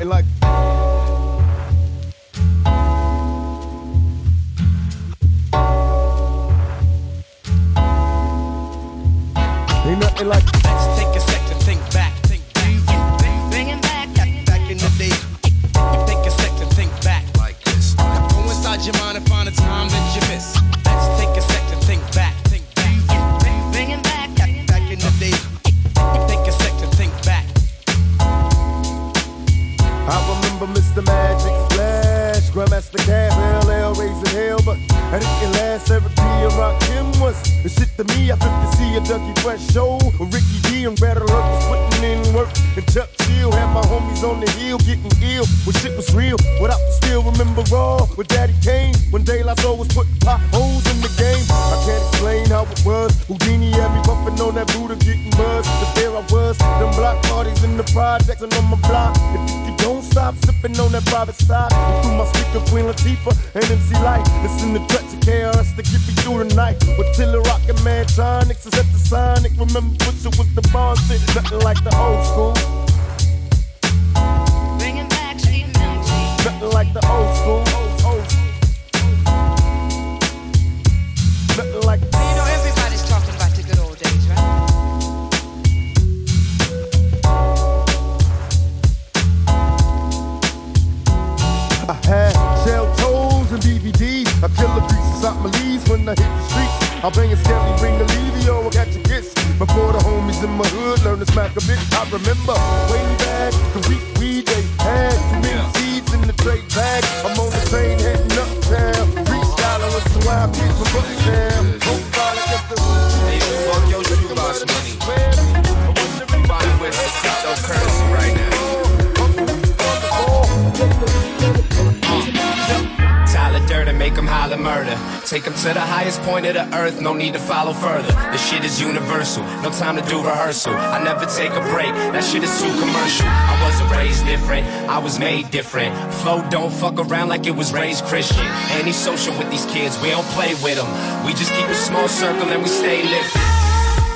and like Take them to the highest point of the earth, no need to follow further. The shit is universal, no time to do rehearsal. I never take a break, that shit is too commercial. I wasn't raised different, I was made different. Flow don't fuck around like it was raised Christian. Any social with these kids, we don't play with them. We just keep a small circle and we stay lifted.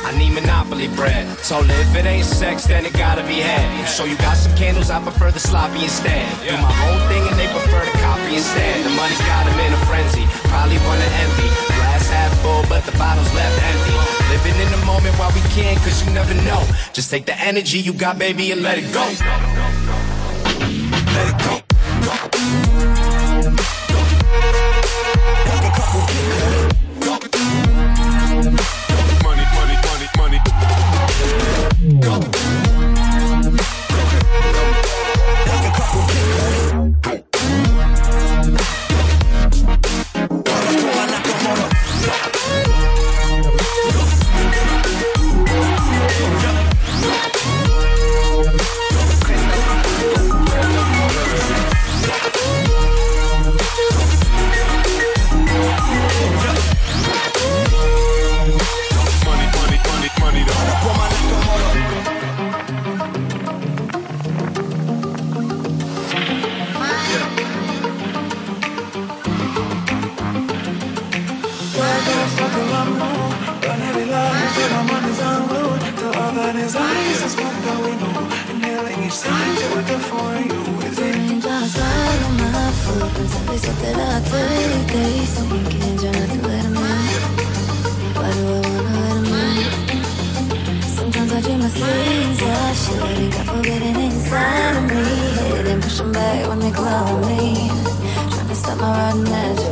I need Monopoly bread. So if it ain't sex, then it gotta be had. So you got some candles, I prefer the sloppy instead. Do my own thing and they prefer the copy instead. The money got them in a frenzy probably wanna envy. Glass half full, but the bottle's left empty. Living in the moment while we can, cause you never know. Just take the energy you got, baby, and let it go. follow. Trying to stop my rotten edge.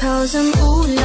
好像无力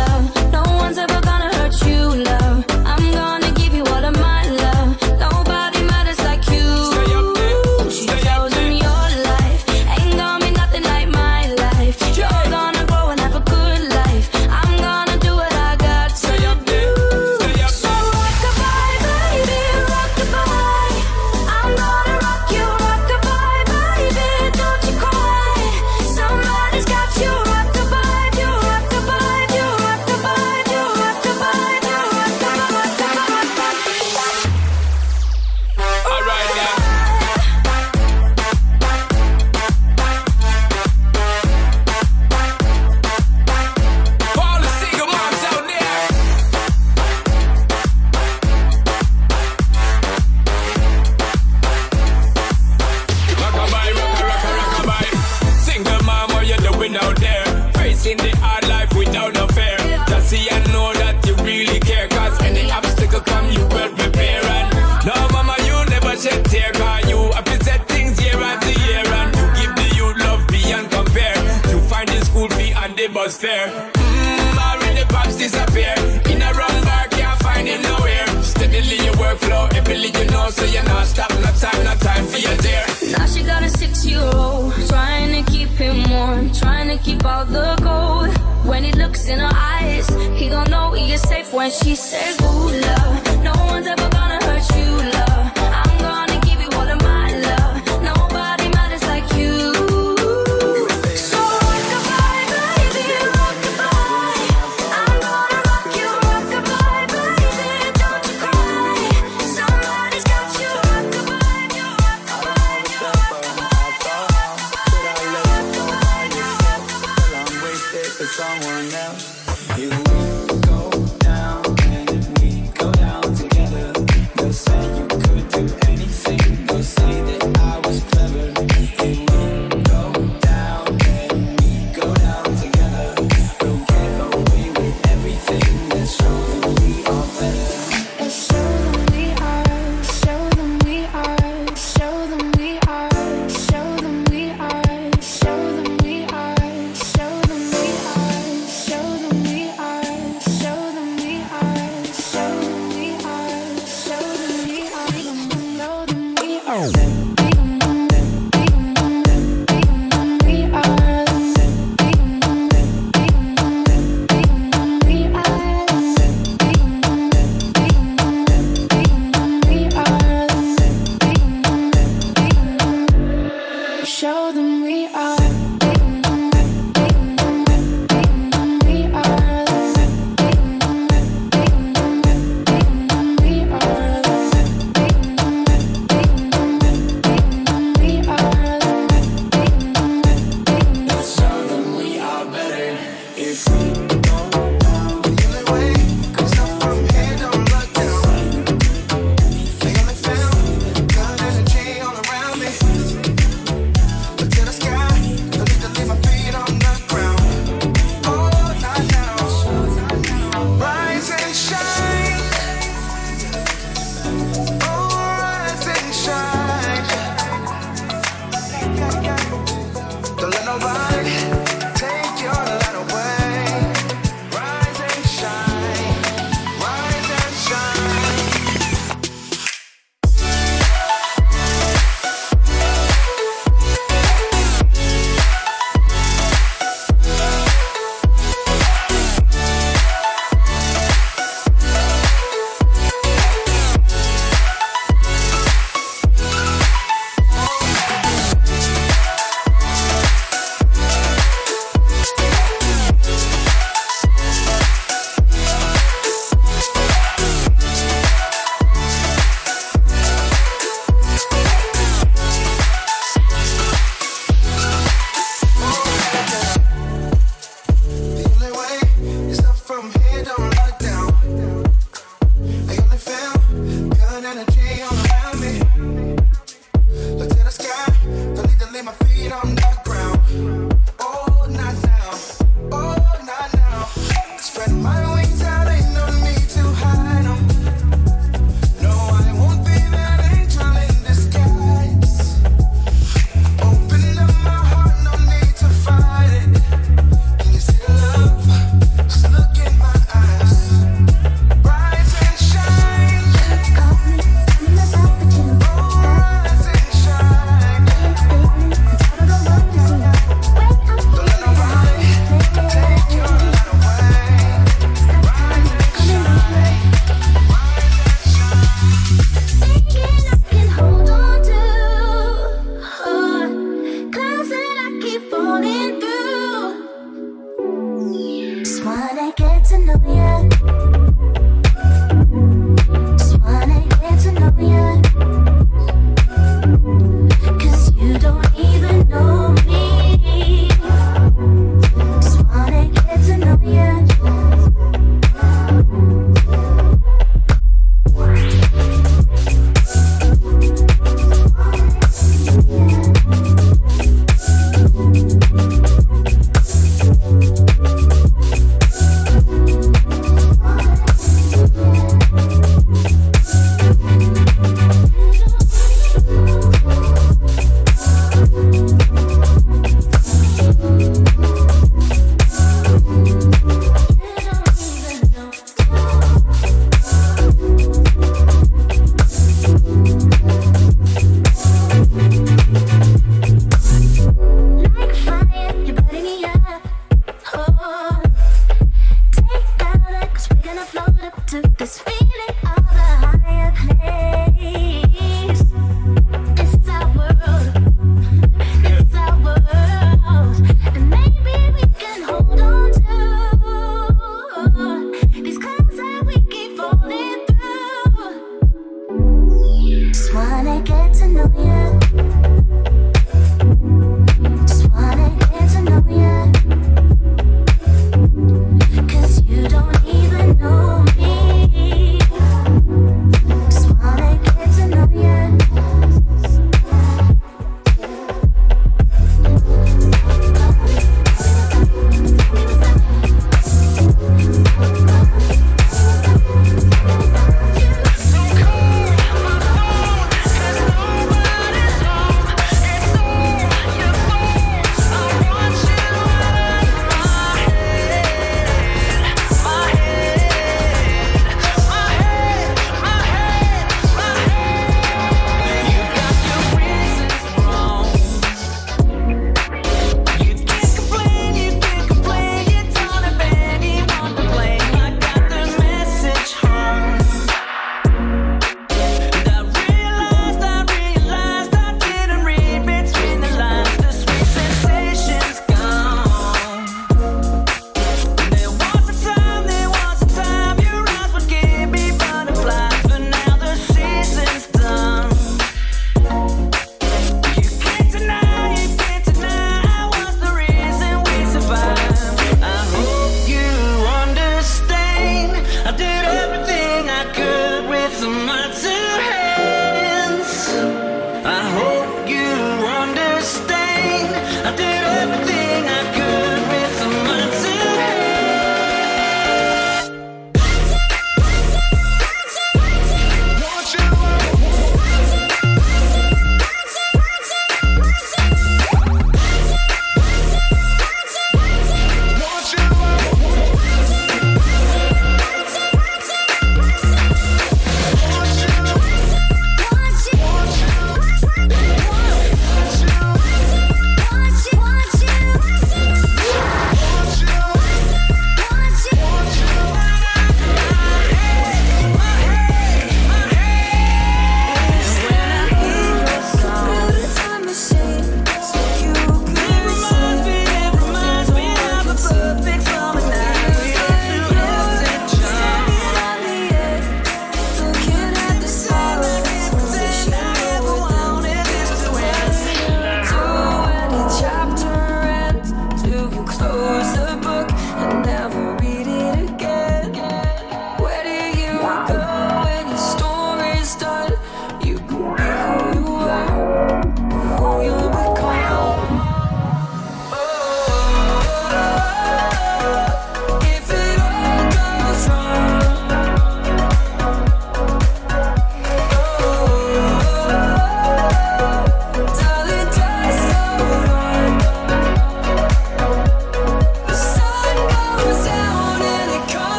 about the gold when he looks in her eyes. He don't know he is safe when she says, Ooh, love, no one's ever gonna hurt you.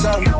something.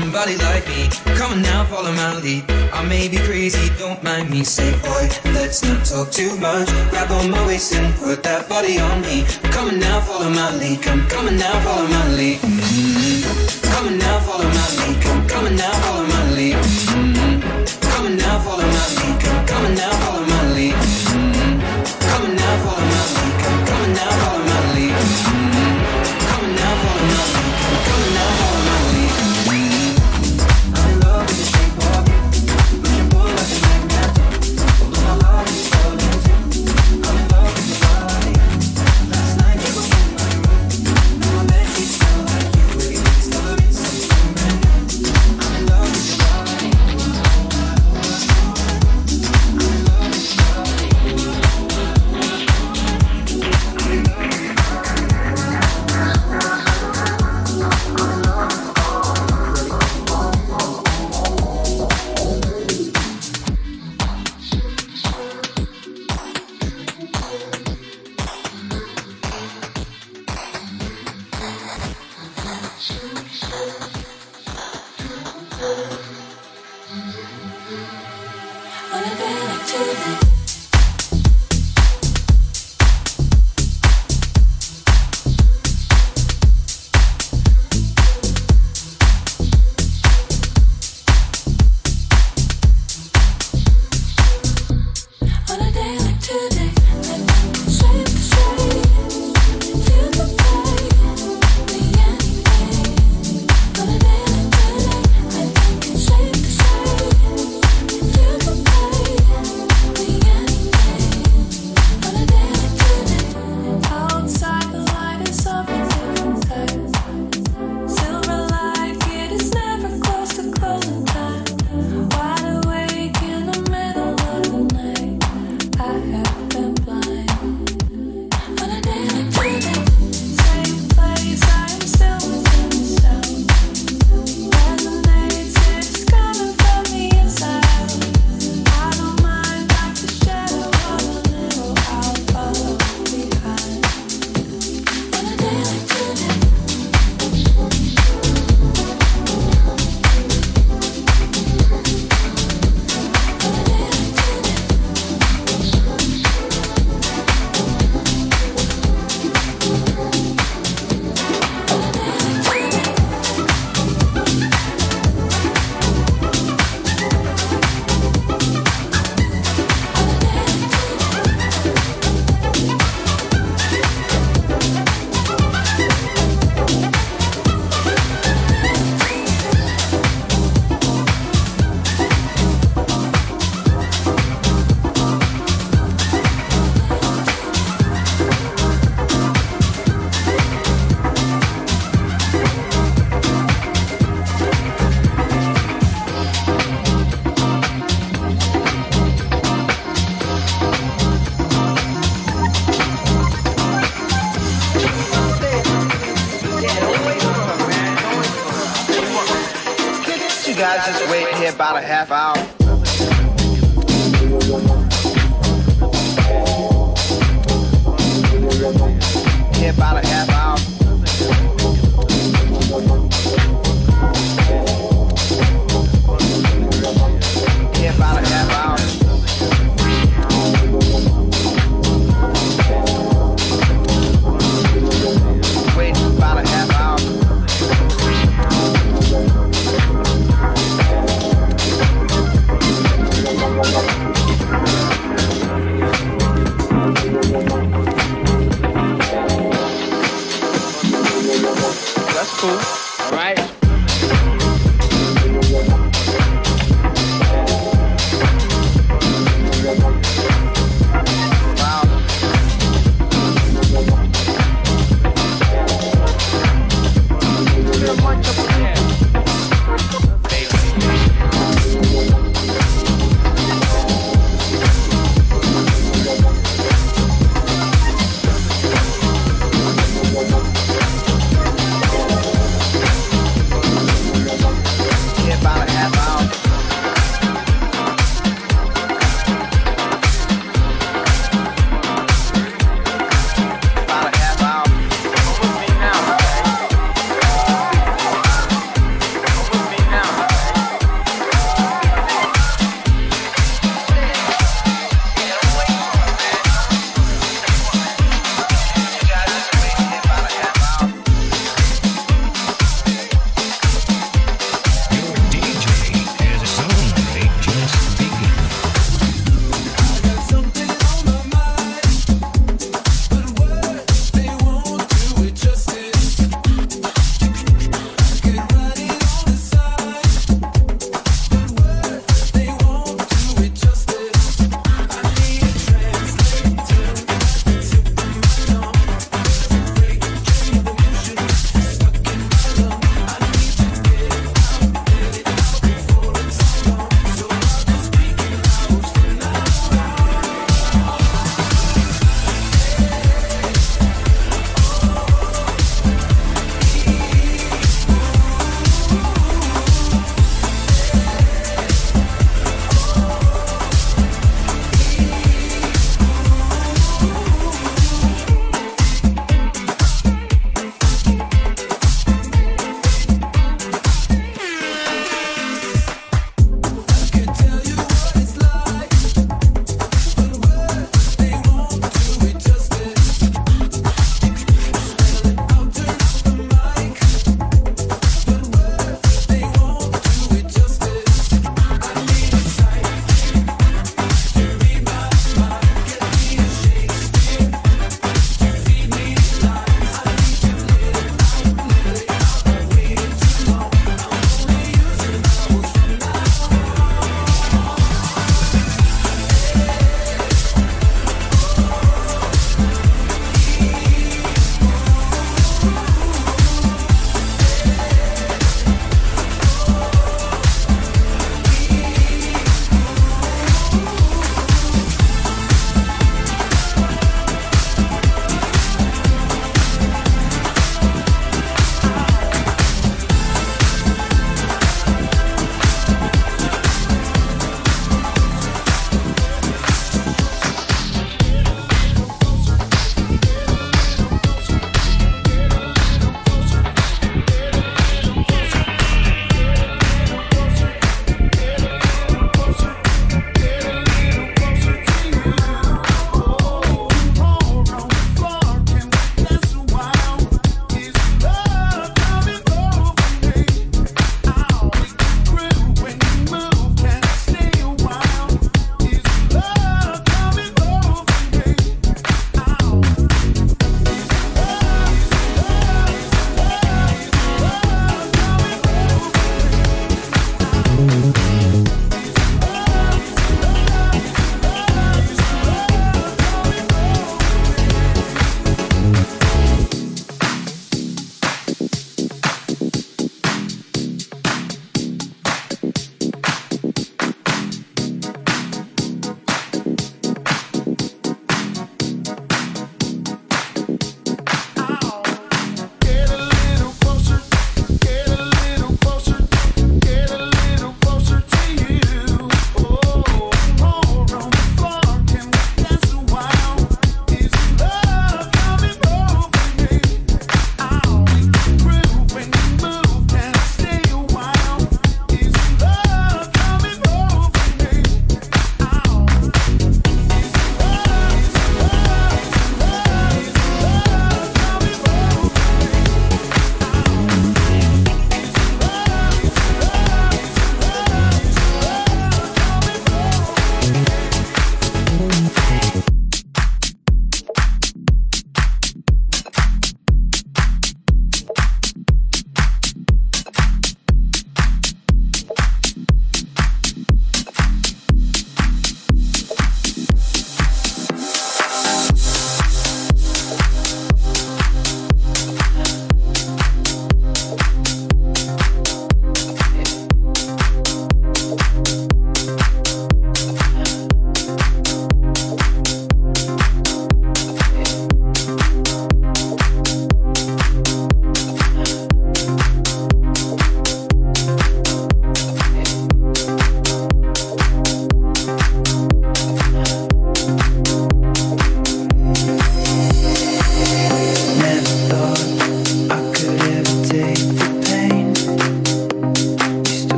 somebody like me. Come on now, follow my lead. I may be crazy, don't mind me. Say, boy, let's not talk too much. Grab on my waist and put that body on me. Come on now, follow my lead. Come, come on now, follow my lead. Mm-hmm. Come on now, follow my lead. Come, come on now, follow my lead. Mm-hmm. Come on now, follow my lead. Come, come on now, follow my lead. Mm-hmm. Come on now, follow my lead.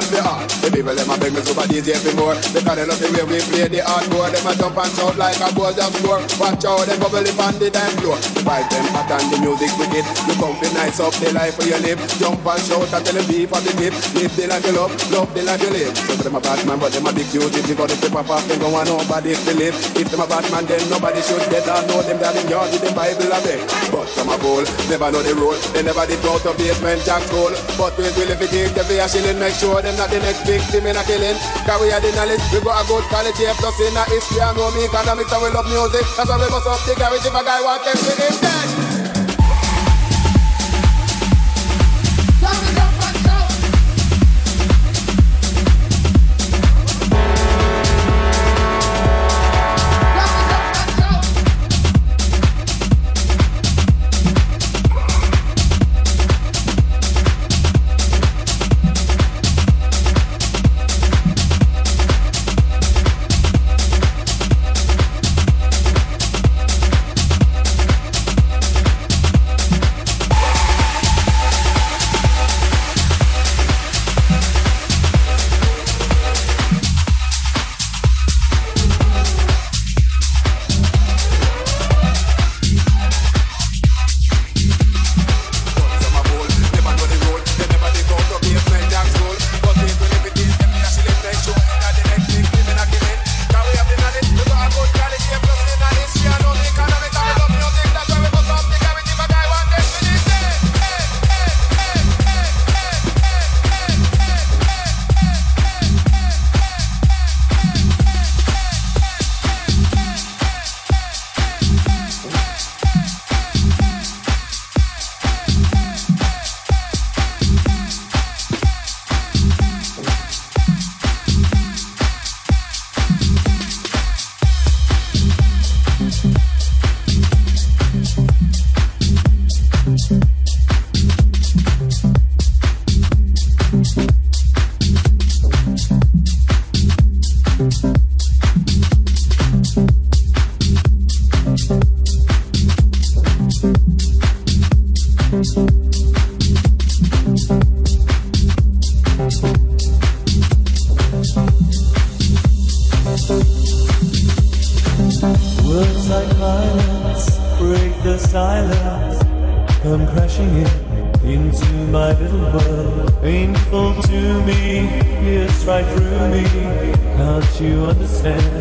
music, the and the. The people, them a beg me super DJ for more. Because they love the way we play the hardcore. Them a jump and shout like a goal just score. Watch out, them bubble up on the dance floor. The vibe them hot and the music wicked. You come fi nice up the life where you live. Jump and shout and tell the people the tip. Live the life you love, love the life you live. So them a bad man, but them a big duty. If you got the paper then go on nobody to live. If them a bad man, then nobody should get on. Know them that in yard with them Bible a beg. Some a fool, never know the rule. They never did out of Basement Jaxx school. But we will if we take the a shilling, make sure them not the next victim in a killing. Cause we are the knowledge, we got a good quality of plus in a history and know me economics and we love music. That's why we bust up the garage if a guy want them to him dead. Right through me. Can't you understand?